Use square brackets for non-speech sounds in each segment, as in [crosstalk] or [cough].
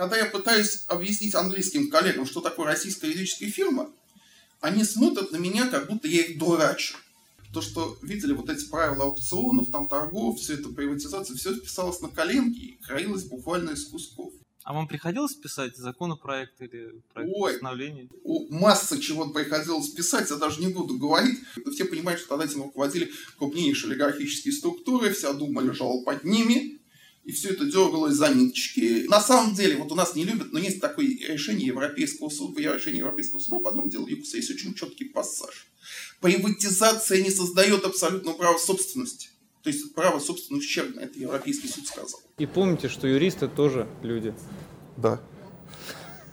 когда я пытаюсь объяснить английским коллегам, что такое российская юридическая фирма, они смотрят на меня, как будто я их дурачу. То, что видели вот эти правила аукционов, там торгов, все это приватизация, все писалось на коленке и краилось буквально из кусков. А вам приходилось писать законопроект или проект Ой, постановления? масса чего приходилось писать, я даже не буду говорить. Все понимают, что тогда этим руководили крупнейшие олигархические структуры, вся дума лежала под ними, и все это дергалось за ниточки. На самом деле, вот у нас не любят, но есть такое решение Европейского суда, решение Европейского суда по одному делу ЮКСа, есть очень четкий пассаж. Приватизация не создает абсолютного права собственности. То есть право собственно ущербно, это Европейский суд сказал. И помните, что юристы тоже люди. Да.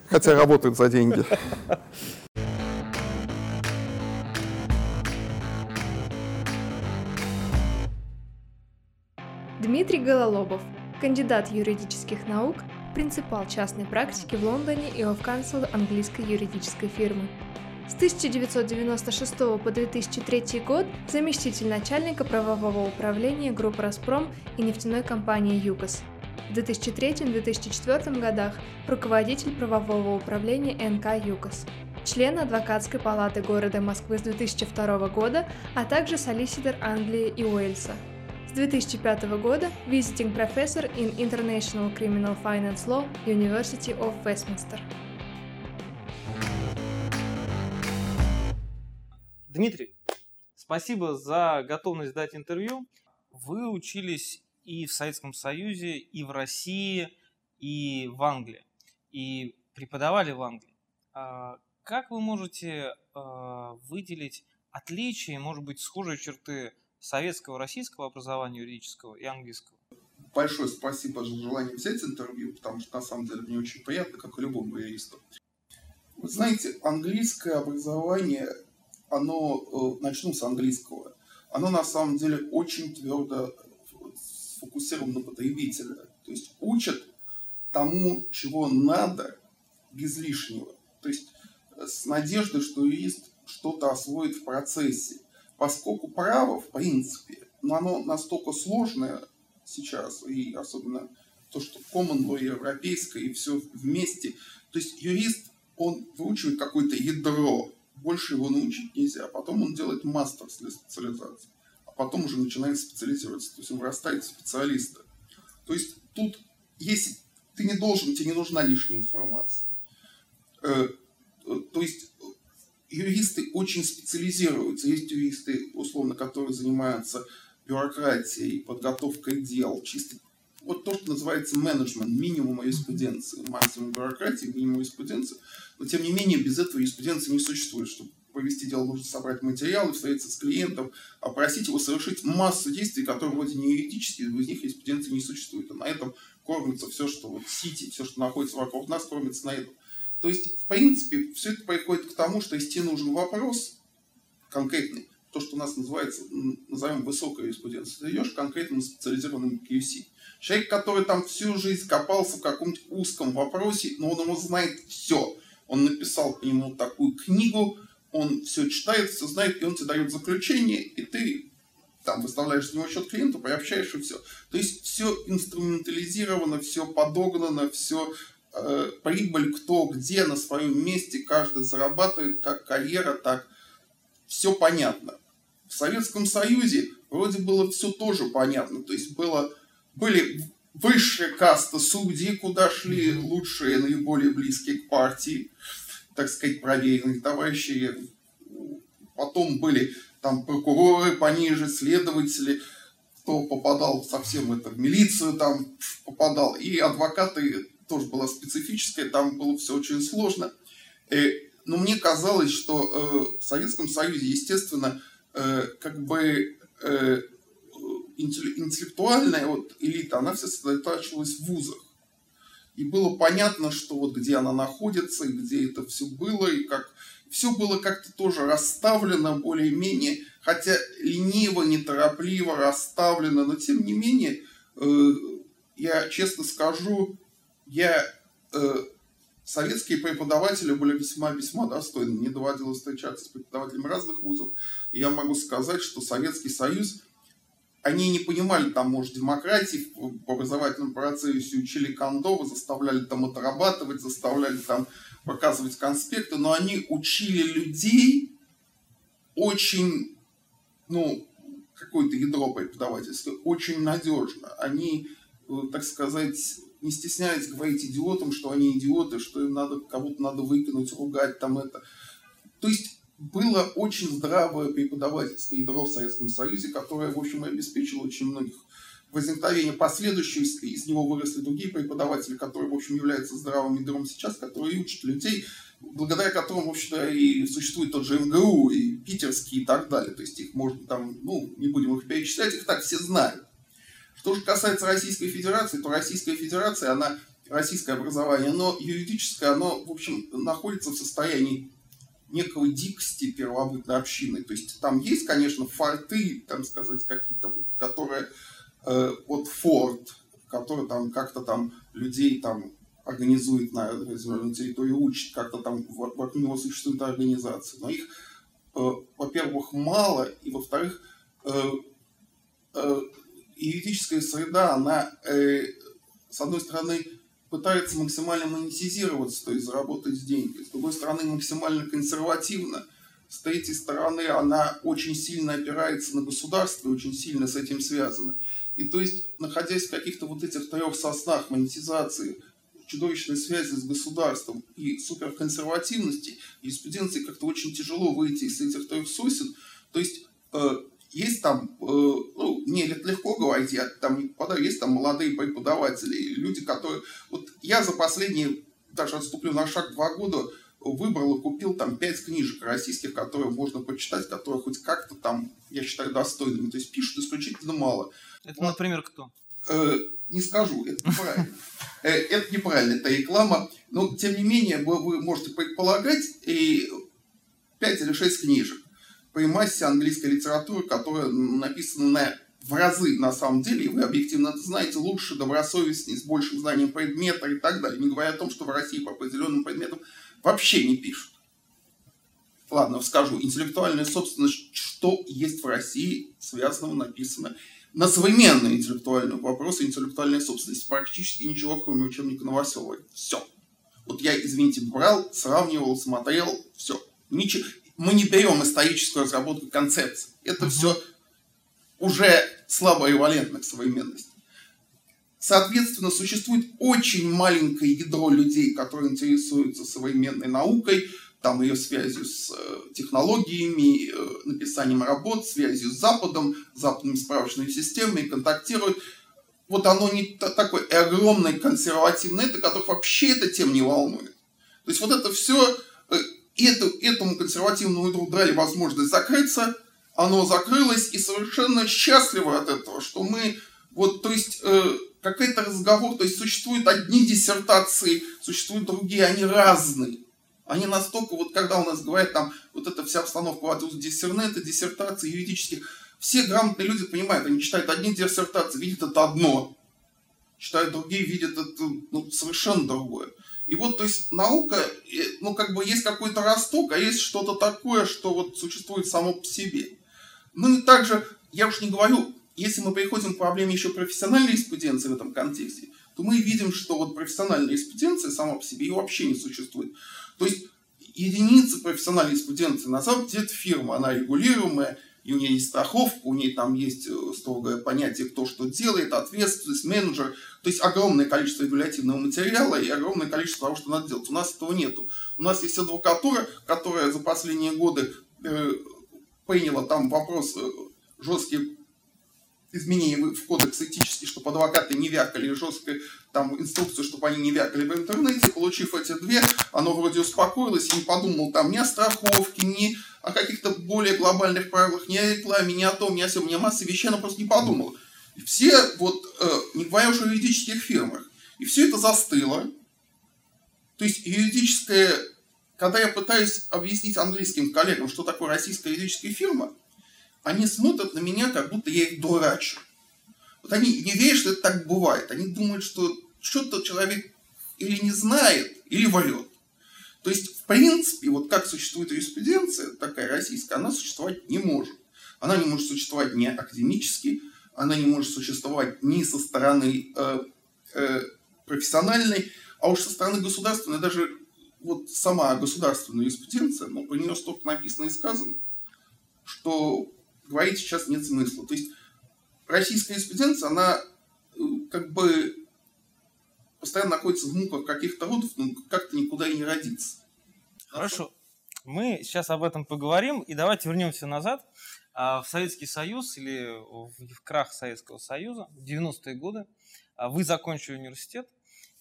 Хотя работают за деньги. Дмитрий Гололобов, кандидат юридических наук, принципал частной практики в Лондоне и оф-канцел английской юридической фирмы. С 1996 по 2003 год заместитель начальника правового управления группы «Распром» и нефтяной компании «ЮКОС». В 2003-2004 годах руководитель правового управления НК «ЮКОС». Член адвокатской палаты города Москвы с 2002 года, а также солиситор Англии и Уэльса. С 2005 года visiting professor in International Criminal Finance Law, University of Westminster. Дмитрий, спасибо за готовность дать интервью. Вы учились и в Советском Союзе, и в России, и в Англии, и преподавали в Англии. А как вы можете а, выделить отличия, может быть, схожие черты советского, российского образования юридического и английского? Большое спасибо за желание взять интервью, потому что на самом деле мне очень приятно, как и любому юристу. Вы знаете, английское образование оно, э, начну с английского, оно на самом деле очень твердо сфокусировано на потребителя. То есть учат тому, чего надо, без лишнего. То есть э, с надеждой, что юрист что-то освоит в процессе. Поскольку право, в принципе, но оно настолько сложное сейчас, и особенно то, что common law европейское, и все вместе. То есть юрист, он выучивает какое-то ядро, больше его научить нельзя. А потом он делает мастер специализации. А потом уже начинает специализироваться. То есть он вырастает в специалиста. То есть тут, если ты не должен, тебе не нужна лишняя информация. Э, э, то есть юристы очень специализируются. Есть юристы, условно, которые занимаются бюрократией, подготовкой дел, чисто вот то, что называется менеджмент, минимум юриспруденции, максимум бюрократии, минимум юриспруденции. Но тем не менее, без этого юриспруденции не существует. Чтобы повести дело, нужно собрать материалы, встретиться с клиентом, опросить его, совершить массу действий, которые вроде не юридические, без них юриспруденции не существует. А на этом кормится все, что вот сити, все, что находится вокруг нас, кормится на этом. То есть, в принципе, все это приходит к тому, что если тебе нужен вопрос конкретный, то, что у нас называется, назовем высокая юриспруденция, ты идешь к конкретному специализированному QC. Человек, который там всю жизнь копался в каком-нибудь узком вопросе, но он его знает все. Он написал по нему такую книгу, он все читает, все знает, и он тебе дает заключение, и ты там выставляешь с него счет клиенту, приобщаешь и все. То есть все инструментализировано, все подогнано, все прибыль кто где на своем месте, каждый зарабатывает, как карьера, так все понятно. В Советском Союзе вроде было все тоже понятно, то есть было были высшая каста судей, куда шли лучшие, наиболее близкие к партии, так сказать, проверенные товарищи. Потом были там прокуроры пониже, следователи, кто попадал совсем это в милицию, там попадал. И адвокаты тоже была специфическая, там было все очень сложно. Э, но мне казалось, что э, в Советском Союзе, естественно, э, как бы интеллектуальная вот элита, она вся сосредотачивалась в вузах. И было понятно, что вот где она находится, и где это все было, и как все было как-то тоже расставлено более-менее, хотя лениво, неторопливо расставлено, но тем не менее, я честно скажу, я э, советские преподаватели были весьма-весьма достойны. Мне доводилось встречаться с преподавателями разных вузов, и я могу сказать, что Советский Союз они не понимали там, может, демократии в образовательном процессе, учили кондовы, заставляли там отрабатывать, заставляли там показывать конспекты, но они учили людей очень, ну, какое-то ядро преподавательства, очень надежно. Они, э, так сказать, не стесняясь говорить идиотам, что они идиоты, что им надо, кого-то надо выкинуть, ругать там это. То есть было очень здравое преподавательское ядро в Советском Союзе, которое, в общем, обеспечило очень многих возникновение последующего, из него выросли другие преподаватели, которые, в общем, являются здравым ядром сейчас, которые учат людей, благодаря которым, в общем-то, и существует тот же МГУ, и питерский, и так далее. То есть их можно там, ну, не будем их перечислять, их так все знают. Что же касается Российской Федерации, то Российская Федерация, она, российское образование, но юридическое, оно, в общем, находится в состоянии некого дикости первобытной общины. То есть там есть, конечно, форты, там сказать, какие-то, которые, э, вот форт, который там как-то там людей там организует на определенной территории, учит, как-то там вокруг него существует организация. Но их, э, во-первых, мало, и во-вторых, э, э, юридическая среда, она, э, с одной стороны, пытается максимально монетизироваться, то есть заработать деньги. С другой стороны, максимально консервативно. С третьей стороны, она очень сильно опирается на государство, очень сильно с этим связана. И то есть, находясь в каких-то вот этих трех соснах монетизации, чудовищной связи с государством и суперконсервативности, юриспруденции как-то очень тяжело выйти из этих трех сосен. То есть, э, есть там, э, ну, мне легко говорить, я там не попадаю, есть там молодые преподаватели, люди, которые... Вот я за последние, даже отступлю на шаг, два года выбрал и купил там пять книжек российских, которые можно почитать, которые хоть как-то там, я считаю, достойными. То есть пишут исключительно мало. Это, вот. например, кто? Э, не скажу, это неправильно. Э, это неправильно, это реклама. Но, тем не менее, вы, вы можете предполагать, и пять или шесть книжек по массе английской литературы, которая написана на, в разы на самом деле, и вы объективно это знаете лучше, добросовестнее, с большим знанием предмета и так далее. Не говоря о том, что в России по определенным предметам вообще не пишут. Ладно, скажу, интеллектуальная собственность, что есть в России, связанного, написано на современные интеллектуальные вопросы интеллектуальной собственности. Практически ничего, кроме учебника Новоселовой. Все. Вот я, извините, брал, сравнивал, смотрел, все. Ничего мы не берем историческую разработку концепции. Это uh-huh. все уже слабо эвалентно к современности. Соответственно, существует очень маленькое ядро людей, которые интересуются современной наукой, там ее связью с э, технологиями, э, написанием работ, связью с Западом, западными справочными системами, контактируют. Вот оно не такое огромное, консервативное, это которых вообще эта тема не волнует. То есть вот это все э, эту, этому консервативному ядру дали возможность закрыться, оно закрылось и совершенно счастливо от этого, что мы, вот, то есть, э, какой-то разговор, то есть, существуют одни диссертации, существуют другие, они разные. Они настолько, вот когда у нас говорят там, вот эта вся обстановка вокруг диссернета, диссертации юридических, все грамотные люди понимают, они читают одни диссертации, видят это одно, читают другие, видят это ну, совершенно другое. И вот, то есть, наука, ну, как бы есть какой-то росток, а есть что-то такое, что вот существует само по себе. Ну и также, я уж не говорю, если мы переходим к проблеме еще профессиональной респуденции в этом контексте, то мы видим, что вот профессиональная респуденция сама по себе ее вообще не существует. То есть единица профессиональной респуденции, на самом деле, это фирма, она регулируемая, у нее есть страховка, у нее там есть э, строгое понятие, кто что делает, ответственность, менеджер. То есть огромное количество регулятивного материала и огромное количество того, что надо делать. У нас этого нету. У нас есть адвокатура, которая за последние годы э, приняла там вопрос э, жесткие изменения в кодекс этический, чтобы адвокаты не вякали, жесткую там инструкцию, чтобы они не вякали в интернете. Получив эти две, оно вроде успокоилось, и не подумал там ни о страховке, ни о каких-то более глобальных правилах, ни о рекламе, ни о том, ни о всем, ни о массе вещей, она просто не подумала. И все, вот, э, не говоря уж о юридических фирмах, и все это застыло. То есть юридическое, когда я пытаюсь объяснить английским коллегам, что такое российская юридическая фирма, они смотрят на меня, как будто я их дурачу. Вот они не верят, что это так бывает. Они думают, что что-то человек или не знает, или врет. То есть, в принципе, вот как существует юриспруденция, такая российская, она существовать не может. Она не может существовать ни академически, она не может существовать ни со стороны э, э, профессиональной, а уж со стороны государственной, даже вот сама государственная юриспруденция, ну, про нее столько написано и сказано, что говорить сейчас нет смысла. То есть российская юриспруденция, она э, как бы постоянно находится в муках каких-то родов, но как-то никуда и не родится. Хорошо. Мы сейчас об этом поговорим, и давайте вернемся назад а, в Советский Союз или в крах Советского Союза в 90-е годы. А, вы закончили университет,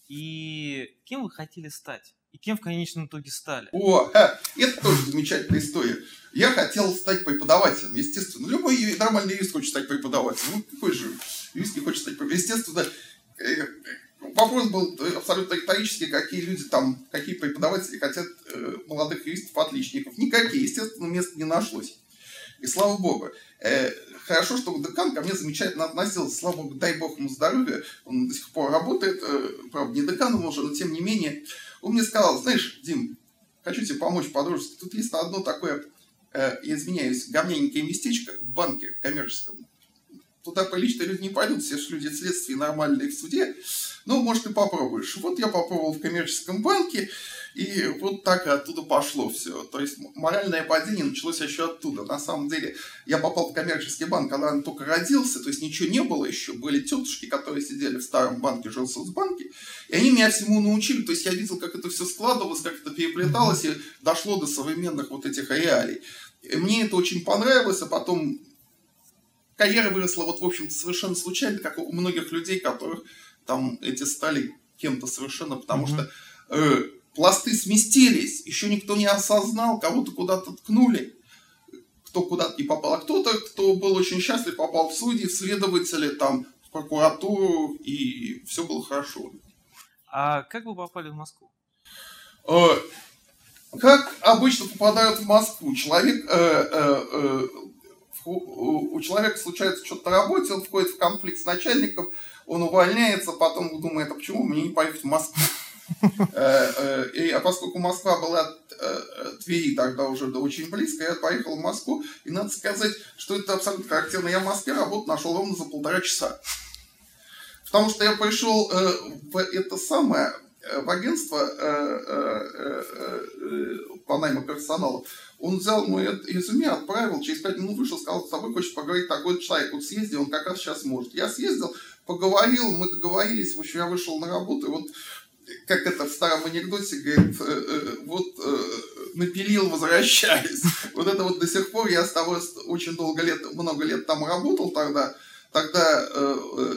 и кем вы хотели стать? И кем в конечном итоге стали? О, это тоже замечательная история. Я хотел стать преподавателем, естественно. Любой нормальный юрист хочет стать преподавателем. Ну, какой же юрист не хочет стать преподавателем? Естественно, э, вопрос был абсолютно риторический, какие люди там, какие преподаватели хотят э, молодых юристов-отличников. Никакие, естественно, места не нашлось. И слава богу. Э, хорошо, что декан ко мне замечательно относился. Слава богу, дай бог ему здоровья. Он до сих пор работает. Э, правда, не деканом уже, но тем не менее. Он мне сказал, знаешь, Дим, хочу тебе помочь по-дружески. Тут есть одно такое, э, я извиняюсь, говненькое местечко в банке коммерческом. Туда приличные люди не пойдут, все же люди следствия нормальные в суде. Ну, может, ты попробуешь. Вот я попробовал в коммерческом банке, и вот так оттуда пошло все. То есть моральное падение началось еще оттуда. На самом деле я попал в коммерческий банк, когда он только родился, то есть ничего не было еще. Были тетушки, которые сидели в старом банке, жилсоцбанке, и они меня всему научили. То есть я видел, как это все складывалось, как это переплеталось, и дошло до современных вот этих реалий. И мне это очень понравилось, а потом карьера выросла вот, в общем-то, совершенно случайно, как у многих людей, которых там эти стали кем-то совершенно, потому mm-hmm. что э, пласты сместились, еще никто не осознал, кого-то куда-то ткнули, кто куда-то не попал, а кто-то, кто был очень счастлив, попал в судьи, в следователи, там, в прокуратуру, и все было хорошо. А как вы попали в Москву? Э, как обычно попадают в Москву? Человек э, э, э, у человека случается что-то на работе, он входит в конфликт с начальником, он увольняется, потом думает, а почему мне не поехать в Москву? Э, э, и, а поскольку Москва была э, Твери тогда уже очень близко, я поехал в Москву, и надо сказать, что это абсолютно характерно. Я в Москве работу нашел ровно за полтора часа. Потому что я пришел в это самое, в агентство по найму персонала, он взял мой резюме, отправил, через пять минут вышел, сказал, с тобой хочет поговорить такой человек, вот съезди, он как раз сейчас может. Я съездил, поговорил, мы договорились, в общем, я вышел на работу, и вот как это в старом анекдоте, говорит, э, э, вот э, напилил, возвращаясь. [laughs] Вот это вот до сих пор я с того очень долго лет, много лет там работал тогда. Тогда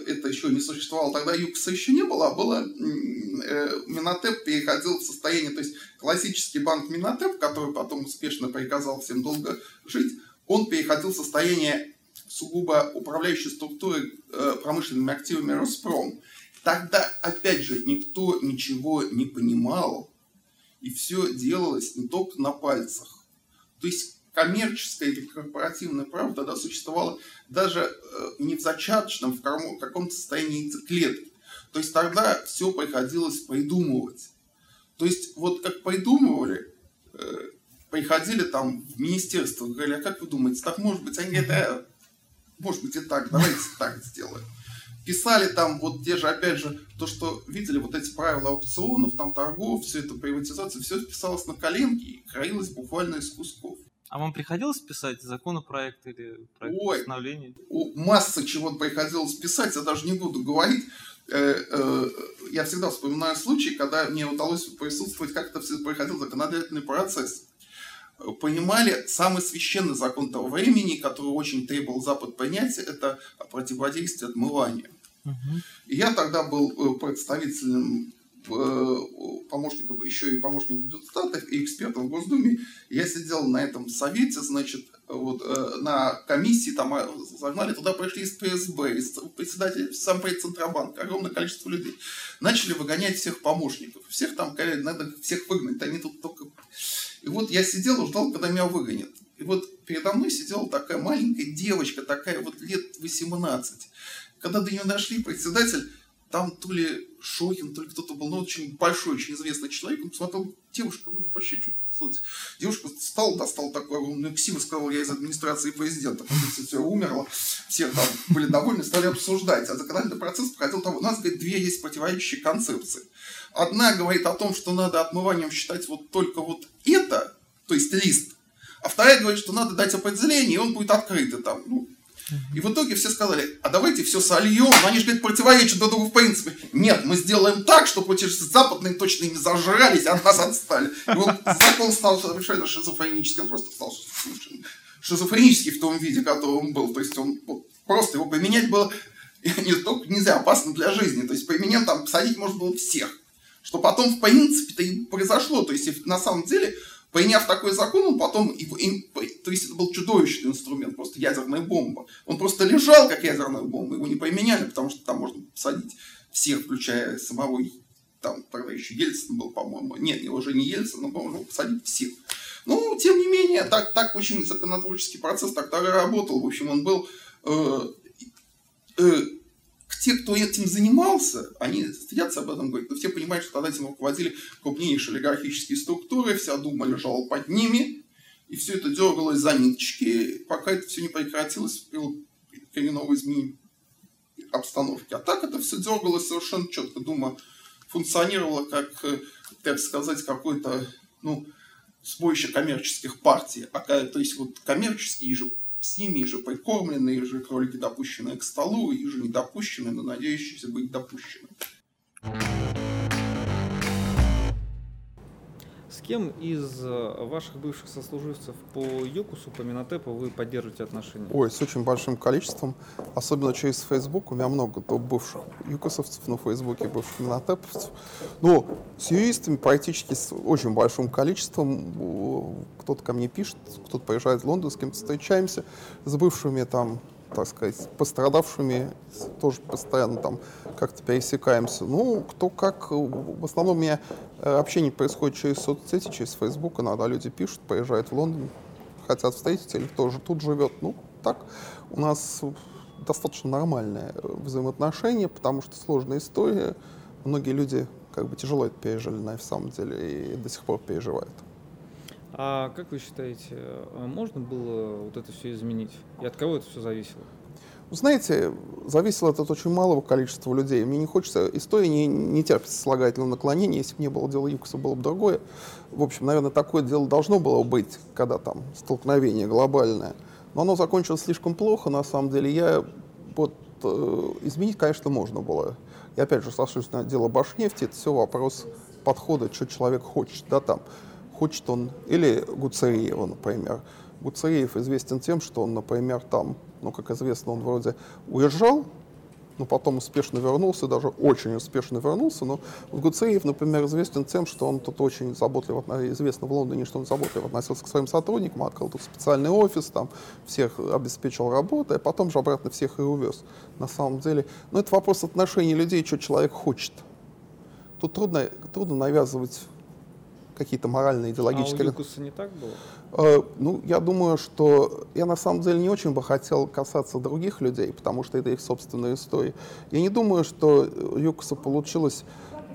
это еще не существовало, тогда ЮКСа еще не было, а было Минотеп переходил в состояние, то есть классический банк Минотеп, который потом успешно приказал всем долго жить, он переходил в состояние сугубо управляющей структуры промышленными активами Роспром. Тогда, опять же, никто ничего не понимал, и все делалось не только на пальцах. То есть коммерческое или корпоративное право тогда существовало даже э, не в зачаточном, в каком-то состоянии яйцеклетки. То есть тогда все приходилось придумывать. То есть вот как придумывали, э, приходили там в министерство, говорили, а как вы думаете, так может быть? Они говорят, э, может быть и так, давайте так сделаем писали там вот те же, опять же, то, что видели вот эти правила аукционов, там торгов, все это приватизация, все писалось на коленке и хранилось буквально из кусков. А вам приходилось писать законопроект или проект Ой, постановления? Масса чего приходилось писать, я даже не буду говорить. Э, э, я всегда вспоминаю случаи, когда мне удалось присутствовать, как это все происходил законодательный процесс. Понимали самый священный закон того времени, который очень требовал Запад понять, это противодействие отмыванию. И я тогда был э, представителем э, помощником, еще и помощником депутатов и экспертом в Госдуме. Я сидел на этом совете, значит, вот, э, на комиссии, там загнали, туда пришли из ПСБ, из председателя, сам Центробанка, огромное количество людей. Начали выгонять всех помощников. Всех там, надо всех выгнать, они тут только... И вот я сидел и ждал, когда меня выгонят. И вот передо мной сидела такая маленькая девочка, такая вот лет 18. Когда до нее дошли, председатель там то ли Шохин, то ли кто-то был, ну, очень большой, очень известный человек, он посмотрел, девушка, вы вообще что Девушка стала, достала такой огромный псим и сказала, я из администрации президента, все умерло, все там были довольны, стали обсуждать. А законодательный процесс проходил там, у нас, говорит, две есть противоречащие концепции. Одна говорит о том, что надо отмыванием считать вот только вот это, то есть лист, а вторая говорит, что надо дать определение, и он будет открытый там. Ну, и в итоге все сказали, а давайте все сольем. Но они же, говорят, противоречат друг другу в принципе. Нет, мы сделаем так, чтобы эти западные точно не зажрались, а от нас отстали. И вот закон стал совершенно шизофреническим, просто стал шизофренический в том виде, котором был. То есть он просто его поменять было [laughs] не только нельзя, опасно для жизни. То есть по именам там посадить можно было всех. Что потом, в принципе-то, и произошло. То есть на самом деле Приняв такой закон, он потом, то есть это был чудовищный инструмент, просто ядерная бомба. Он просто лежал, как ядерная бомба, его не поменяли, потому что там можно посадить всех, включая самого, там тогда еще Ельцин был, по-моему. Нет, уже не Ельцин, но можно посадить всех. Ну, тем не менее, так, так очень законотворческий процесс тогда работал. В общем, он был э, э, те, кто этим занимался, они стыдятся об этом говорить, но все понимают, что тогда этим руководили крупнейшие олигархические структуры, вся дума лежала под ними, и все это дергалось за ниточки, пока это все не прекратилось коренного изменения обстановки. А так это все дергалось совершенно четко. Дума функционировала как, так сказать, какой-то, ну, сборище коммерческих партий. А, то есть вот коммерческие же с ними же прикормленные, же кролики, допущенные к столу, и же недопущенные, но надеющиеся быть допущенными. С кем из э, ваших бывших сослуживцев по ЮКУСу, по Минотепу вы поддерживаете отношения? Ой, с очень большим количеством, особенно через Facebook. У меня много бывших ЮКУСовцев на Фейсбуке, бывших Минотеповцев. Ну, с юристами практически с очень большим количеством. Кто-то ко мне пишет, кто-то приезжает в Лондон, с кем-то встречаемся, с бывшими там так сказать, пострадавшими тоже постоянно там как-то пересекаемся. Ну, кто как. В основном у меня э, общение происходит через соцсети, через Facebook. Иногда люди пишут, приезжают в Лондон, хотят встретиться, или кто же тут живет. Ну, так у нас достаточно нормальные взаимоотношения, потому что сложная история. Многие люди как бы тяжело это пережили на самом деле и до сих пор переживают. А как вы считаете, а можно было вот это все изменить? И от кого это все зависело? Вы знаете, зависело это от очень малого количества людей. Мне не хочется, история не, не терпит слагательного наклонения. Если бы не было дела Юкоса, было бы другое. В общем, наверное, такое дело должно было быть, когда там столкновение глобальное. Но оно закончилось слишком плохо, на самом деле. Я вот э, изменить, конечно, можно было. И опять же, сошлюсь на дело Башнефти, это все вопрос подхода, что человек хочет, да, там хочет он, или Гуцериева, например. Гуцериев известен тем, что он, например, там, ну, как известно, он вроде уезжал, но потом успешно вернулся, даже очень успешно вернулся. Но Гуцеев, например, известен тем, что он тут очень заботливо, известно в Лондоне, что он заботливо относился к своим сотрудникам, открыл тут специальный офис, там всех обеспечил работой, а потом же обратно всех и увез. На самом деле, ну, это вопрос отношений людей, что человек хочет. Тут трудно, трудно навязывать какие-то моральные, идеологические... А у Юкуса не так было? Э, ну, я думаю, что я на самом деле не очень бы хотел касаться других людей, потому что это их собственная история. Я не думаю, что Юкуса получилось...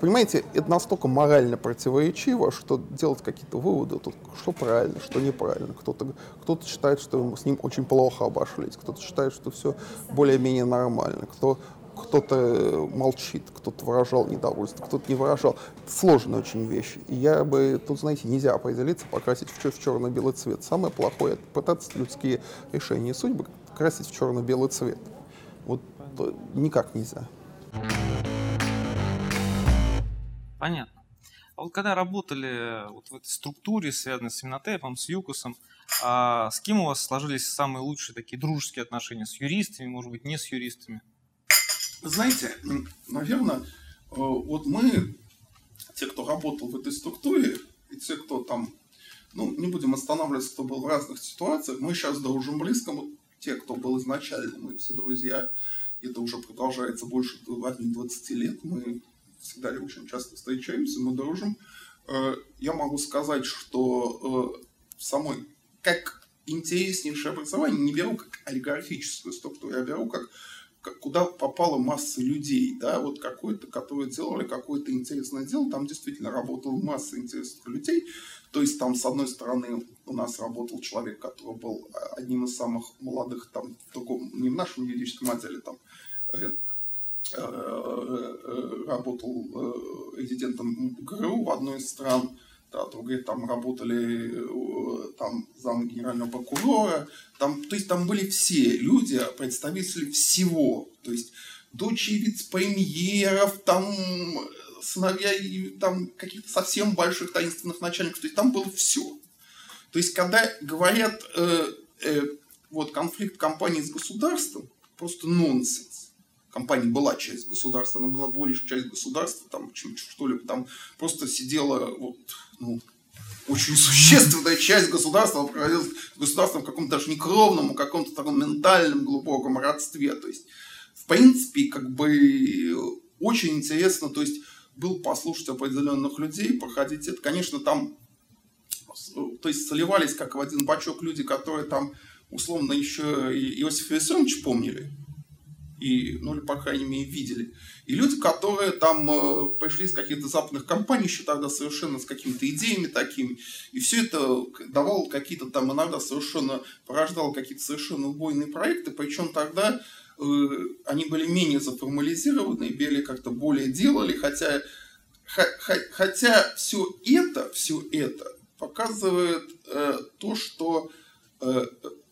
Понимаете, это настолько морально противоречиво, что делать какие-то выводы, тут что правильно, что неправильно. Кто-то кто считает, что с ним очень плохо обошлись, кто-то считает, что все более-менее нормально, кто кто-то э, молчит, кто-то выражал недовольство, кто-то не выражал. Это сложная очень вещь. И я бы, тут, знаете, нельзя определиться, покрасить в, в черно-белый цвет. Самое плохое — это пытаться людские решения судьбы красить в черно-белый цвет. Вот никак нельзя. Понятно. А вот когда работали вот в этой структуре, связанной с Минотепом, с Юкосом, а с кем у вас сложились самые лучшие такие дружеские отношения? С юристами, может быть, не с юристами? Знаете, наверное, э, вот мы, те, кто работал в этой структуре, и те, кто там, ну, не будем останавливаться, кто был в разных ситуациях, мы сейчас дружим близко, вот те, кто был изначально, мы все друзья, это уже продолжается больше 20 лет, мы всегда очень часто встречаемся, мы дружим. Э, я могу сказать, что э, самой, как интереснейшее образование, не беру как олигархическую структуру, я беру как куда попала масса людей, да, вот какой-то, которые делали какое-то интересное дело, там действительно работала масса интересных людей, то есть там, с одной стороны, у нас работал человек, который был одним из самых молодых, там, в не в нашем юридическом отделе, там, э, э, э, работал резидентом ГРУ в одной из стран, да, другие там работали там зам генерального прокурора, там, то есть там были все люди, представители всего, то есть дочери вице-премьеров, там сыновья там каких-то совсем больших таинственных начальников, то есть там было все. То есть когда говорят э, э, вот конфликт компании с государством, просто нонсенс. Компания была часть государства, она была больше часть государства, там что-либо там просто сидела вот, ну, очень существенная часть государства проводилась государством в каком-то даже не кровном, а каком-то таком ментальном глубоком родстве. То есть, в принципе, как бы очень интересно, то есть, был послушать определенных людей, проходить это. Конечно, там, то есть, соливались как в один бачок люди, которые там, условно, еще и Иосифа Виссарионовича помнили, и, ну, или, по крайней мере, видели. И люди, которые там э, пришли из каких-то западных компаний, еще тогда совершенно с какими-то идеями такими, и все это давало какие-то там иногда совершенно, порождало какие-то совершенно убойные проекты, причем тогда э, они были менее заформализированы, были как-то более делали, хотя, хотя все это, все это показывает э, то, что э,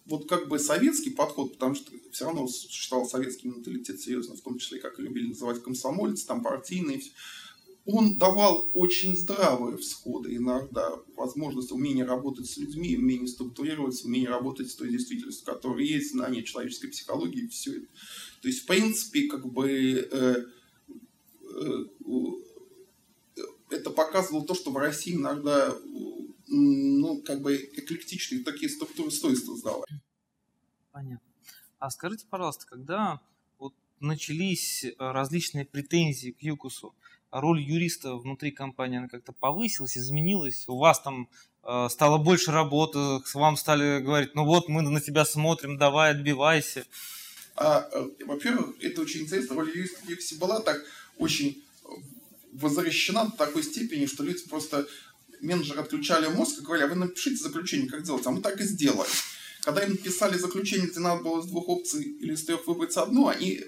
вот как бы советский подход, потому что все равно существовал советский менталитет серьезно, в том числе, как любили называть комсомольцы, там партийные, он давал очень здравые всходы иногда, возможность, умение работать с людьми, умение структурироваться, умение работать с той действительностью, которая есть, знание человеческой психологии, все это. То есть, в принципе, как бы э, э, это показывало то, что в России иногда ну, как бы эклектичные такие структуры стойства сдавали. Понятно. А скажите, пожалуйста, когда вот начались э, различные претензии к ЮКУСу, роль юриста внутри компании она как-то повысилась, изменилась? У вас там э, стало больше работы, с вам стали говорить, ну вот мы на тебя смотрим, давай отбивайся. А, э, во-первых, это очень интересно, роль юриста в была так очень возвращена до такой степени, что люди просто менеджеры отключали мозг и говорили, а вы напишите заключение, как делать, а мы так и сделали. Когда им писали заключение, где надо было из двух опций или из трех выбрать одну, они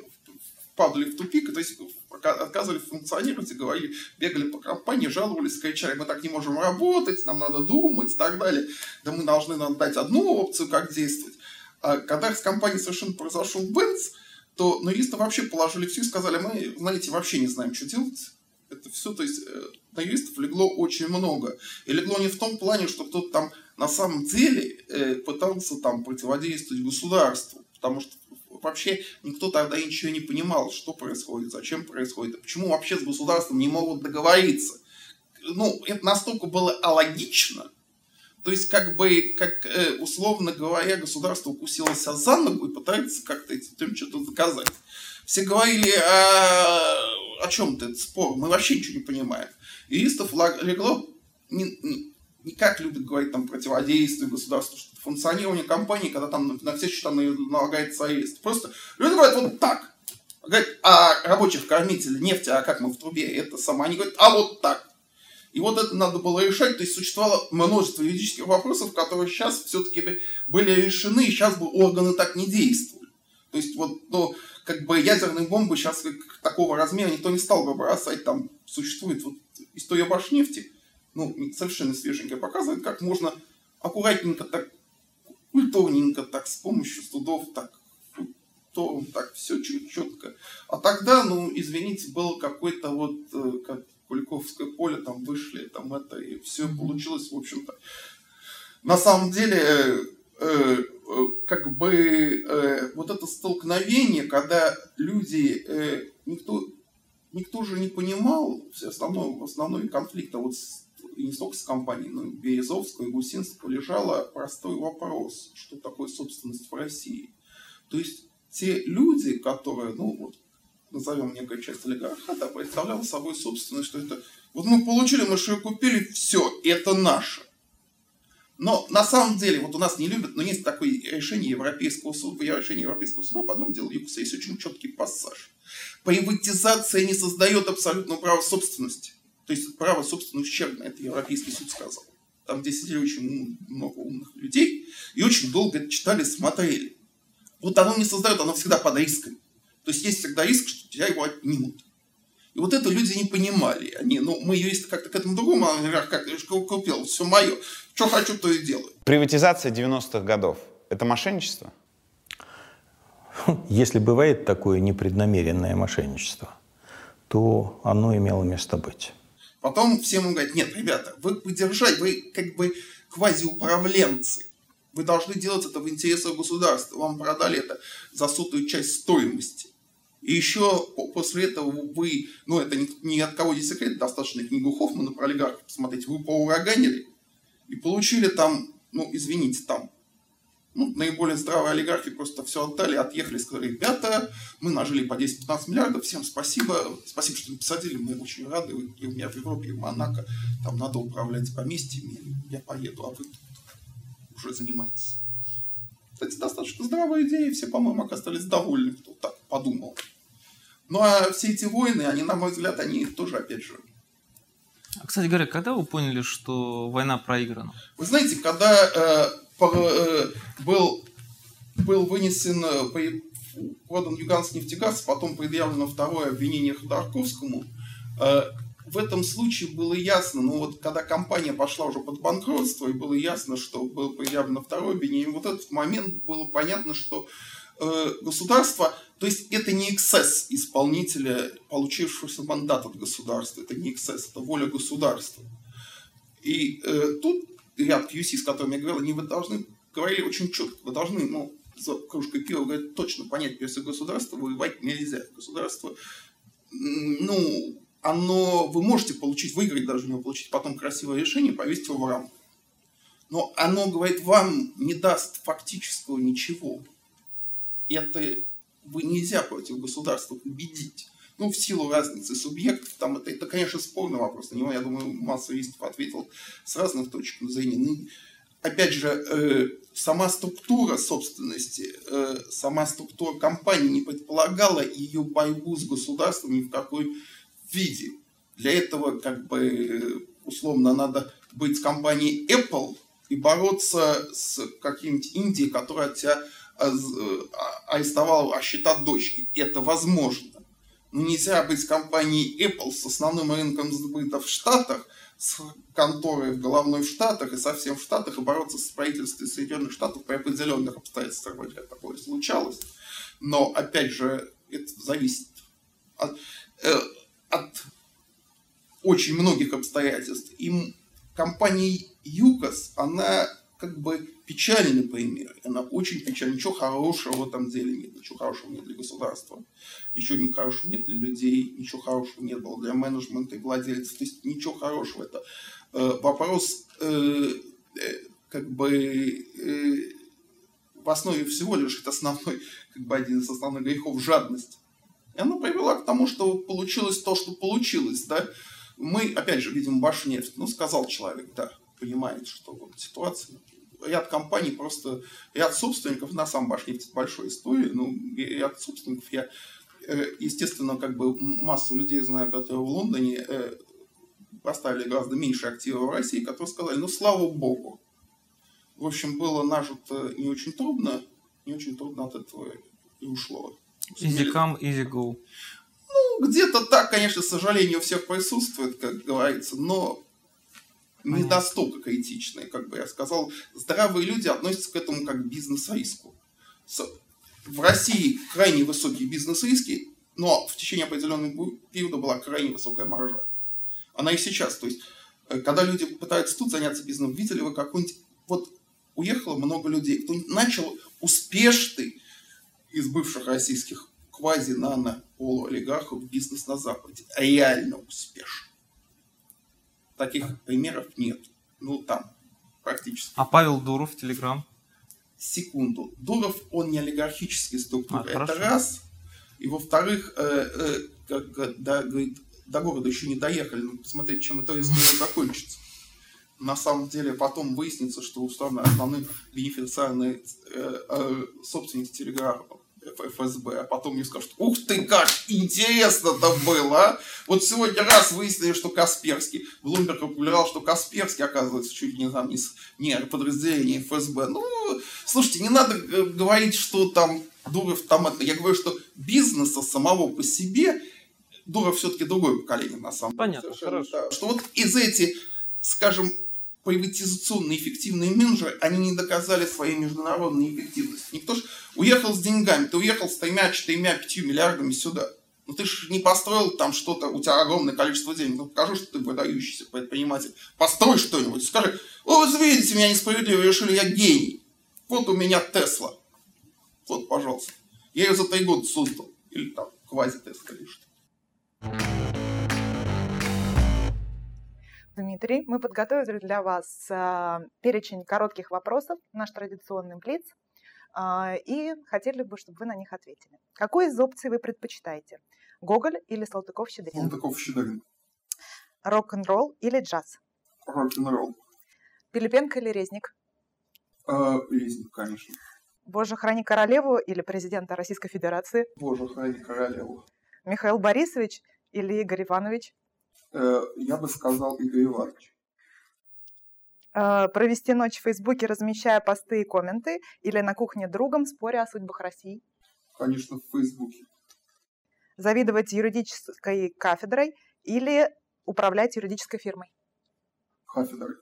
падали в тупик, то есть отказывали функционировать и говорили, бегали по компании, жаловались, кричали, мы так не можем работать, нам надо думать и так далее. Да мы должны нам дать одну опцию, как действовать. А когда с компанией совершенно произошел бенц, то на юристов вообще положили все и сказали, мы, знаете, вообще не знаем, что делать это все, то есть э, на юристов легло очень много. И легло не в том плане, что кто-то там на самом деле э, пытался там противодействовать государству, потому что вообще никто тогда ничего не понимал, что происходит, зачем происходит, почему вообще с государством не могут договориться. Ну, это настолько было алогично, то есть, как бы, как э, условно говоря, государство укусилось за ногу и пытается как-то этим что-то доказать. Все говорили, а, о чем ты, спор, мы вообще ничего не понимаем. Юристов легло не, не, не как любят говорить там противодействие государству, что функционирование компании, когда там на, на все счета налагается арест. Просто люди говорят вот так. Говорят, а рабочих кормителей нефти, а как мы в трубе, это само. Они говорят, а вот так. И вот это надо было решать. То есть существовало множество юридических вопросов, которые сейчас все-таки были решены, и сейчас бы органы так не действовали. То есть вот, ну, как бы ядерные бомбы сейчас такого размера никто не стал бы бросать. Там существует вот история Башнефти, ну, совершенно свеженькая, показывает, как можно аккуратненько так, культурненько так, с помощью судов так, то так, все четко. А тогда, ну, извините, было какой-то вот, э, как Куликовское поле, там вышли, там это, и все получилось, в общем-то. На самом деле, Э, как бы э, вот это столкновение, когда люди, э, никто, никто же не понимал основной, основной конфликт, а вот с, не столько с компанией, но и Березовского и Гусинского лежало простой вопрос, что такое собственность в России. То есть те люди, которые, ну вот, назовем некая часть олигархата, представляла собой собственность, что это вот мы получили, мы что купили, все, это наше. Но на самом деле, вот у нас не любят, но есть такое решение Европейского суда, решение Европейского суда по одному делу ЮКСа есть очень четкий пассаж. Приватизация не создает абсолютного права собственности. То есть право собственности ущербно, это Европейский суд сказал. Там, сидели очень много умных людей, и очень долго это читали, смотрели. Вот оно не создает, оно всегда под риском. То есть есть всегда риск, что тебя его отнимут. И вот это люди не понимали. Они, ну, мы юристы как-то к этому другому, а как купил, все мое. Что хочу, то и делаю. Приватизация 90-х годов – это мошенничество? [laughs] Если бывает такое непреднамеренное мошенничество, то оно имело место быть. Потом всем говорят, нет, ребята, вы поддержать, вы как бы квазиуправленцы. Вы должны делать это в интересах государства. Вам продали это за сотую часть стоимости. И еще после этого вы, ну это ни, от кого не секрет, достаточно книгу Хоффмана про олигархов посмотреть, вы поураганили и получили там, ну извините, там, ну, наиболее здравые олигархи просто все отдали, отъехали, сказали, ребята, мы нажили по 10-15 миллиардов, всем спасибо, спасибо, что не посадили, мы очень рады, и у меня в Европе, и в Монако, там надо управлять поместьями, я поеду, а вы уже занимаетесь. Кстати, достаточно здравая идея, все, по-моему, остались довольны, кто так подумал. Ну а все эти войны, они, на мой взгляд, они тоже, опять же... А, кстати говоря, когда вы поняли, что война проиграна? Вы знаете, когда э, по, э, был, был вынесен, э, подан Юганский нефтегаз, потом предъявлено второе обвинение Ходорковскому, э, в этом случае было ясно, ну вот когда компания пошла уже под банкротство, и было ясно, что было предъявлено второе обвинение, вот этот момент было понятно, что э, государство то есть это не эксцесс исполнителя, получившегося мандат от государства, это не эксцесс, это воля государства. И э, тут ряд QC, с которыми я говорил, они вы должны, говорили очень четко, вы должны, ну, за кружкой пива говорить, точно понять, если государство воевать нельзя. Государство, ну, оно, вы можете получить, выиграть даже не получить потом красивое решение, повесить его в рамку. Но оно, говорит, вам не даст фактического ничего. Это вы нельзя против государства победить. Ну, в силу разницы субъектов, там это, это, конечно, спорный вопрос. На него, я думаю, масса юристов ответил с разных точек зрения. Но, ну, опять же, э, сама структура собственности, э, сама структура компании не предполагала ее борьбу с государством ни в какой виде. Для этого, как бы, условно, надо быть компанией Apple и бороться с каким-нибудь Индией, которая от тебя арестовал а счета дочки. Это возможно. Но нельзя быть компанией Apple с основным рынком сбыта в Штатах, с конторой в головной в Штатах и совсем в Штатах и бороться с правительством Соединенных Штатов при определенных обстоятельствах. Вроде такое случалось. Но, опять же, это зависит от, э, от очень многих обстоятельств. И компания ЮКОС, она как бы печальный пример. Она очень печальная. Ничего хорошего в этом деле нет. Ничего хорошего нет для государства. Ничего не хорошего нет для людей. Ничего хорошего нет было для менеджмента и владельцев. То есть ничего хорошего. Это э, вопрос э, э, как бы э, в основе всего лежит основной, как бы один из основных грехов жадность. И она привела к тому, что получилось то, что получилось. Да? Мы, опять же, видим Башнефть. Ну, сказал человек, да, понимает, что вот ситуация ряд компаний просто, ряд собственников, на самом Башнефть большой истории, ну, ряд собственников, я, э, естественно, как бы массу людей знаю, которые в Лондоне э, поставили гораздо меньше активов в России, которые сказали, ну, слава богу. В общем, было нажито не очень трудно, не очень трудно от этого и ушло. Easy come, easy go. Ну, где-то так, конечно, к сожалению, у всех присутствует, как говорится, но не настолько критичные, как бы я сказал. Здравые люди относятся к этому как к бизнес-риску. В России крайне высокие бизнес-риски, но в течение определенного периода была крайне высокая маржа. Она и сейчас. То есть, э, когда люди пытаются тут заняться бизнесом, видели вы какой-нибудь... Вот уехало много людей, кто начал успешный из бывших российских квази-нано полуолигархов бизнес на Западе. Реально успешный таких примеров нет. Ну, там, практически. А Павел Дуров, Телеграм? Секунду. Дуров, он не олигархический структура. А, Это хорошо. раз. И во-вторых, э, э, как, да, говорит, до города еще не доехали. Ну, посмотреть, чем эта история [laughs] закончится. на самом деле потом выяснится, что условно основной бенефициарный э, э, собственник телеграфа ФСБ, а потом мне скажут, ух ты, как интересно-то было, а! Вот сегодня раз выяснили, что Касперский, Блумберг опубликовал, что Касперский, оказывается, чуть не там не, подразделение ФСБ. Ну, слушайте, не надо говорить, что там Дуров там это. Я говорю, что бизнеса самого по себе Дуров все-таки другое поколение, на самом деле. Понятно, хорошо. Да. Что вот из этих, скажем, приватизационные эффективные менеджеры, они не доказали своей международной эффективности. Никто же уехал с деньгами, ты уехал с тремя, четырьмя, пятью миллиардами сюда. Ну ты же не построил там что-то, у тебя огромное количество денег. Ну покажи, что ты выдающийся предприниматель. Построй что-нибудь. Скажи, о, вы меня несправедливо решили, я гений. Вот у меня Тесла. Вот, пожалуйста. Я ее за три года создал. Или там квази-Тесла или что. Дмитрий, мы подготовили для вас а, перечень коротких вопросов, наш традиционный блиц, а, и хотели бы, чтобы вы на них ответили. Какой из опций вы предпочитаете? Гоголь или Салтыков-Щедрин? Салтыков-Щедрин. Рок-н-ролл или джаз? Рок-н-ролл. Пилипенко или Резник? А, Резник, конечно. Боже, храни королеву или президента Российской Федерации? Боже, храни королеву. Михаил Борисович или Игорь Иванович? Э, я бы сказал Игорь Иванович. Э, провести ночь в Фейсбуке, размещая посты и комменты, или на кухне другом, споря о судьбах России? Конечно, в Фейсбуке. Завидовать юридической кафедрой или управлять юридической фирмой? Кафедрой.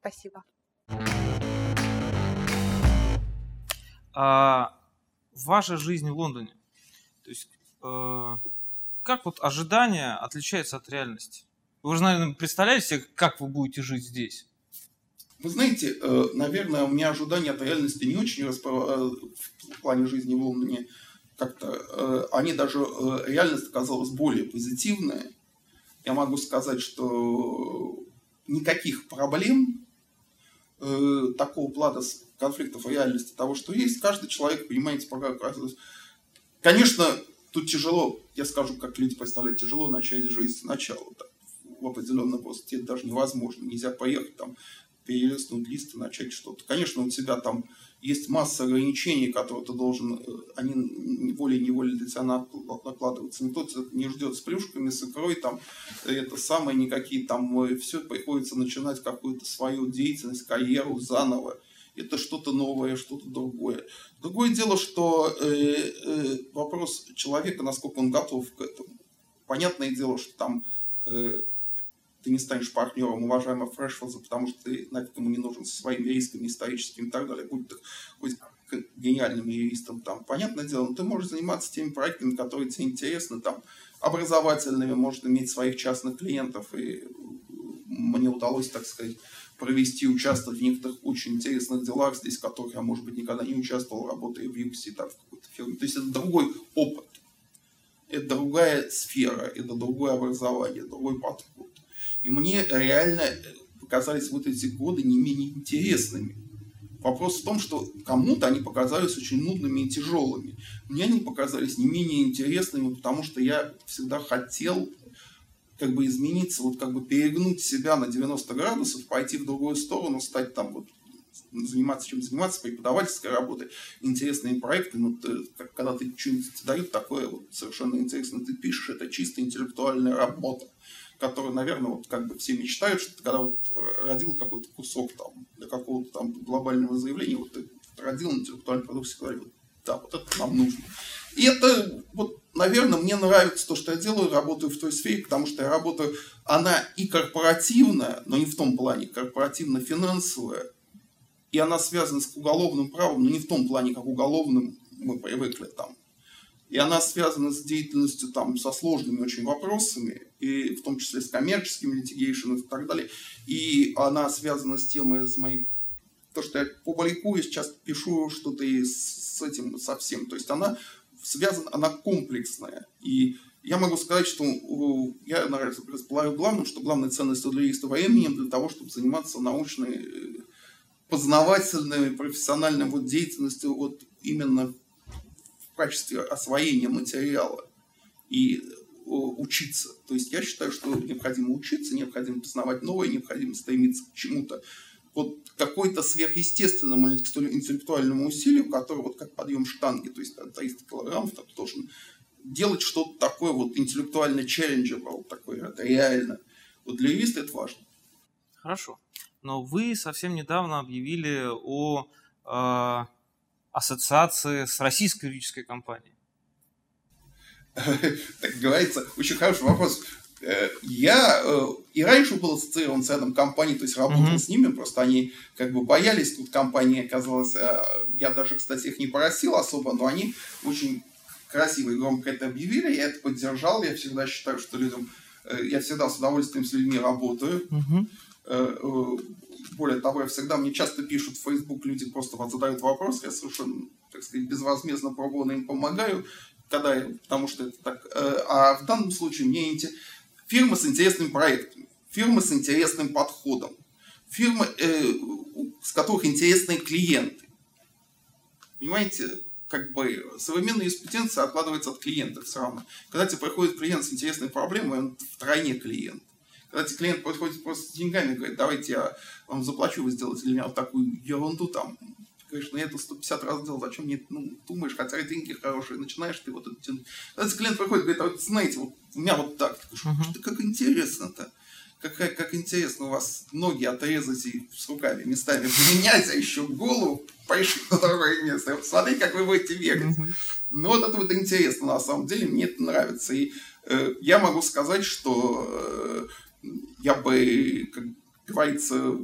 Спасибо. А ваша жизнь в Лондоне, то есть э, как вот ожидание отличается от реальности? Вы уже, наверное, представляете как вы будете жить здесь? Вы знаете, э, наверное, у меня ожидания от реальности не очень. Э, в плане жизни в Лондоне. Как-то э, они даже реальность оказалась более позитивная. Я могу сказать, что никаких проблем такого плана конфликтов реальности того, что есть, каждый человек, понимаете, пока... Конечно, Тут тяжело, я скажу, как люди представляют, тяжело начать жизнь сначала. Да. В определенном возрасте это даже невозможно. Нельзя поехать там, перелистнуть лист и начать что-то. Конечно, у тебя там есть масса ограничений, которые ты должен, э, они волей-неволей для тебя накладываются. Никто тебя не ждет с плюшками, с икрой, там, это самое, никакие там, э, все приходится начинать какую-то свою деятельность, карьеру заново это что-то новое, что-то другое. Другое дело, что э, э, вопрос человека, насколько он готов к этому. Понятное дело, что там э, ты не станешь партнером уважаемого Фрешфилза, потому что ты нафиг ему не нужен со своими рисками историческими и так далее. Будь ты хоть гениальным юристом, там, понятное дело, но ты можешь заниматься теми проектами, которые тебе интересны, там, образовательными, может иметь своих частных клиентов, и мне удалось, так сказать, провести, участвовать в некоторых очень интересных делах, здесь, в которых я, может быть, никогда не участвовал, работая в ЮКСе, там, в какой-то фирме. То есть это другой опыт, это другая сфера, это другое образование, другой подход. И мне реально показались вот эти годы не менее интересными. Вопрос в том, что кому-то они показались очень нудными и тяжелыми. Мне они показались не менее интересными, потому что я всегда хотел как бы измениться, вот как бы перегнуть себя на 90 градусов, пойти в другую сторону, стать там вот заниматься чем заниматься, преподавательской работой, интересные проекты, ну, ты, когда ты что-нибудь дают такое вот совершенно интересно, ты пишешь, это чисто интеллектуальная работа, которую, наверное, вот как бы все мечтают, что ты когда вот родил какой-то кусок там для какого-то там глобального заявления, вот ты родил интеллектуальный продукт, говоришь, вот, да, вот это нам нужно. И это вот наверное, мне нравится то, что я делаю, работаю в той сфере, потому что я работаю, она и корпоративная, но не в том плане, корпоративно-финансовая, и она связана с уголовным правом, но не в том плане, как уголовным мы привыкли там. И она связана с деятельностью там, со сложными очень вопросами, и в том числе с коммерческим литигейшеном и так далее. И она связана с темой, с моей то, что я публикую, сейчас пишу что-то и с этим совсем. То есть она связана, она комплексная. И я могу сказать, что я располагаю главным, что главная ценность для юриста времени для того, чтобы заниматься научной, э, познавательной, профессиональной вот деятельностью вот именно в качестве освоения материала. И учиться. То есть я считаю, что необходимо учиться, необходимо познавать новое, необходимо стремиться к чему-то вот какой-то сверхъестественному интеллектуальному усилию, которое вот как подъем штанги, то есть 300 килограммов, там, должен делать что-то такое вот интеллектуально challengeable, такое это реально. Вот для юриста это важно. Хорошо. Но вы совсем недавно объявили о э, ассоциации с российской юридической компанией. [laughs] Так говорится, очень хороший вопрос. Э, я э, и раньше был ассоциирован с рядом компаний, то есть работал mm-hmm. с ними, просто они как бы боялись, тут компания оказалась, э, я даже, кстати, их не просил особо, но они очень красиво и громко это объявили, я это поддержал, я всегда считаю, что людям, я всегда с удовольствием с людьми работаю. Mm-hmm. Более того, я всегда, мне часто пишут в Facebook люди, просто вот задают вопрос, я совершенно, так сказать, безвозмездно пробовно им помогаю, когда, потому что это так. А в данном случае мне интересно фирмы с интересными проектами, фирмы с интересным подходом, фирмы, э, с которых интересные клиенты. Понимаете, как бы современная юриспруденция откладывается от клиента все равно. Когда тебе приходит клиент с интересной проблемой, он втройне клиент. Когда тебе клиент подходит просто с деньгами и говорит, давайте я вам заплачу, вы сделаете для меня вот такую ерунду там, конечно, я это 150 раз делал, зачем мне, ну, думаешь, хотя и деньги хорошие, начинаешь ты вот это тянуть. Когда клиент приходит, говорит, а вот знаете, вот у меня вот так. Ты говоришь, uh-huh. как интересно-то. Как, как, интересно у вас ноги отрезать и с руками местами поменять, а еще голову пришить на другое место. Вот смотри, как вы будете бегать. Uh-huh. Ну, вот это вот интересно, на самом деле, мне это нравится. И э, я могу сказать, что э, я бы, как говорится,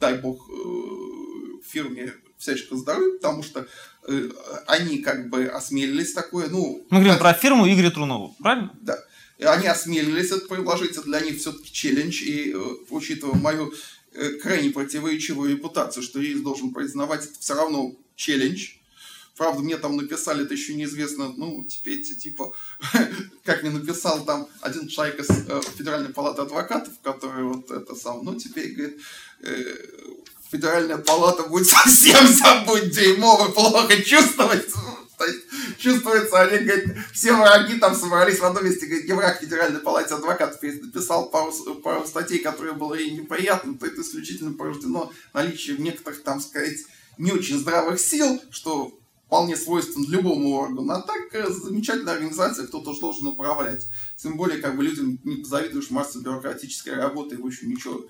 дай бог э, фирме всяческого здоровья, потому что э, они как бы осмелились такое, ну... Мы говорим про фирму Игоря Трунову, правильно? Да. И они осмелились это предложить, это для них все-таки челлендж, и э, учитывая мою э, крайне противоречивую репутацию, что юрист должен признавать, это все равно челлендж. Правда, мне там написали, это еще неизвестно, ну, теперь, типа, [laughs] как мне написал там один человек из э, Федеральной палаты адвокатов, который вот это сам, ну, теперь, говорит, э, Федеральная палата будет совсем [laughs] забыть дерьмово, плохо чувствовать. То есть чувствуется, они, говорит, все враги там собрались в одном месте, говорит, не враг Федеральной палате адвокатов, написал пару, пару статей, которые было ей неприятно, то это исключительно порождено наличием некоторых, там, сказать, не очень здравых сил, что вполне свойственно любому органу. А так э, замечательная организация, кто тоже должен управлять. Тем более, как бы людям не завидуешь массу бюрократической работы, и в общем ничего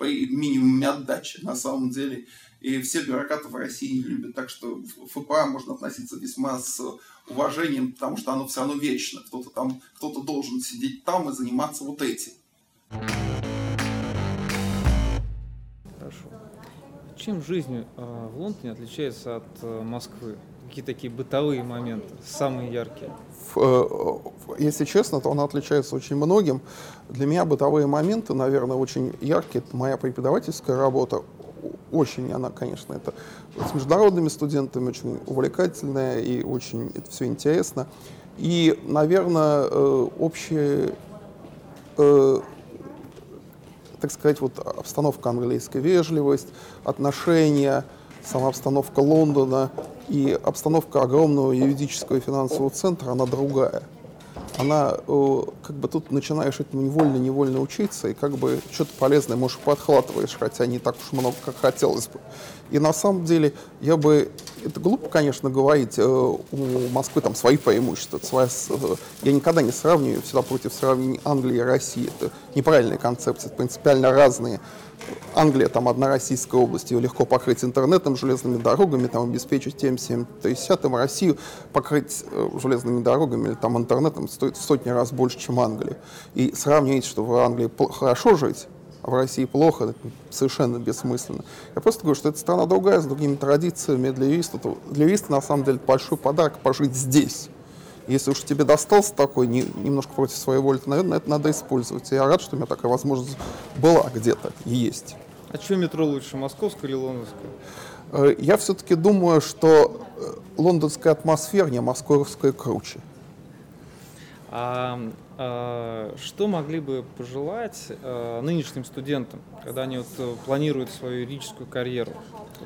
по минимуме отдачи на самом деле. И все бюрократы в России любят. Так что ФПА можно относиться весьма с уважением, потому что оно все равно вечно. Кто-то там, кто-то должен сидеть там и заниматься вот этим. Хорошо. Чем жизнь а, в Лондоне отличается от э, Москвы? Какие такие бытовые моменты, самые яркие? Э, если честно, то она отличается очень многим. Для меня бытовые моменты, наверное, очень яркие. Это моя преподавательская работа. Очень она, конечно, это с международными студентами очень увлекательная и очень это все интересно. И, наверное, э, общая, э, так сказать, вот обстановка английской, вежливость, отношения, сама обстановка Лондона и обстановка огромного юридического и финансового центра, она другая. Она, э, как бы тут начинаешь этому невольно-невольно учиться, и как бы что-то полезное, может, подхватываешь, хотя не так уж много, как хотелось бы. И на самом деле, я бы, это глупо, конечно, говорить, э, у Москвы там свои преимущества. Своя, э, я никогда не сравниваю, всегда против сравнения Англии и России. Это неправильная концепция, это принципиально разные Англия, там одна российская область, ее легко покрыть интернетом, железными дорогами, там обеспечить тем, всем, то есть а Россию покрыть э, железными дорогами или там интернетом стоит в сотни раз больше, чем Англия. И сравнивать, что в Англии хорошо жить, а в России плохо, совершенно бессмысленно. Я просто говорю, что это страна другая, с другими традициями для юриста. Для юриста, на самом деле, большой подарок пожить здесь. Если уж тебе достался такой, не, немножко против своей воли, то, наверное, это надо использовать. я рад, что у меня такая возможность была где-то и есть. А что метро лучше, московское или лондонское? Э, я все-таки думаю, что э, лондонская атмосфернее, московская круче. А, Что могли бы пожелать а, нынешним студентам, когда они вот э, планируют свою юридическую карьеру?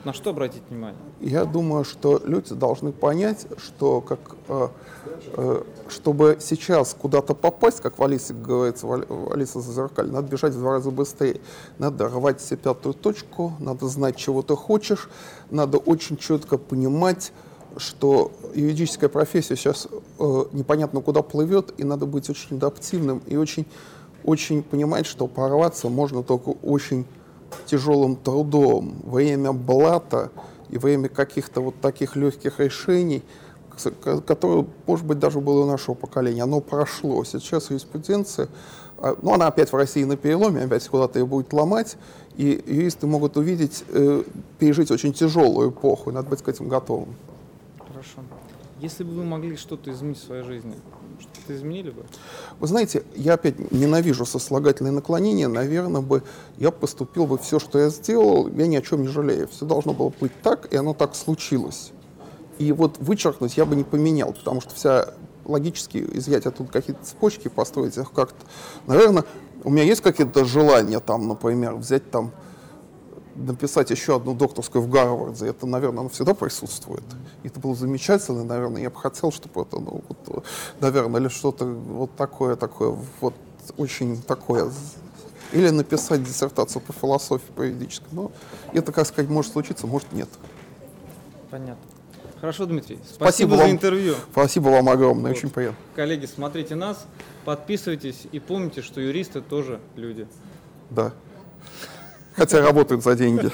На что обратить внимание? Я думаю, что люди должны понять, что как, э, э, чтобы сейчас куда-то попасть, как в Алисе говорится, в Алиса Зазеркаль, надо бежать в два раза быстрее. Надо рвать себе пятую точку, надо знать, чего ты хочешь, надо очень четко понимать, что юридическая профессия сейчас э, непонятно куда плывет, и надо быть очень адаптивным и очень, очень понимать, что порваться можно только очень тяжелым трудом, время блата и время каких-то вот таких легких решений, с- ко- которое, может быть, даже было у нашего поколения, оно прошло. Сейчас юриспруденция, а, ну, она опять в России на переломе, опять куда-то ее будет ломать, и юристы могут увидеть, э, пережить очень тяжелую эпоху, и надо быть к этим готовым. Хорошо. Если бы вы могли что-то изменить в своей жизни, что-то изменили бы? Вы знаете, я опять ненавижу сослагательные наклонения. Наверное, бы я поступил бы все, что я сделал, я ни о чем не жалею. Все должно было быть так, и оно так случилось. И вот вычеркнуть я бы не поменял, потому что вся логически изъять оттуда какие-то цепочки, построить их как-то. Наверное, у меня есть какие-то желания там, например, взять там написать еще одну докторскую в Гарварде, это, наверное, оно всегда присутствует. И это было замечательно, наверное, я бы хотел, чтобы это, ну, вот, наверное, или что-то вот такое, такое, вот очень такое. Или написать диссертацию по философии, по юридической. Но это, как сказать, может случиться, может нет. Понятно. Хорошо, Дмитрий. Спасибо, Спасибо за вам. интервью. Спасибо вам огромное, Вот. очень приятно. Коллеги, смотрите нас, подписывайтесь и помните, что юристы тоже люди. Да. Хотя работают за деньги.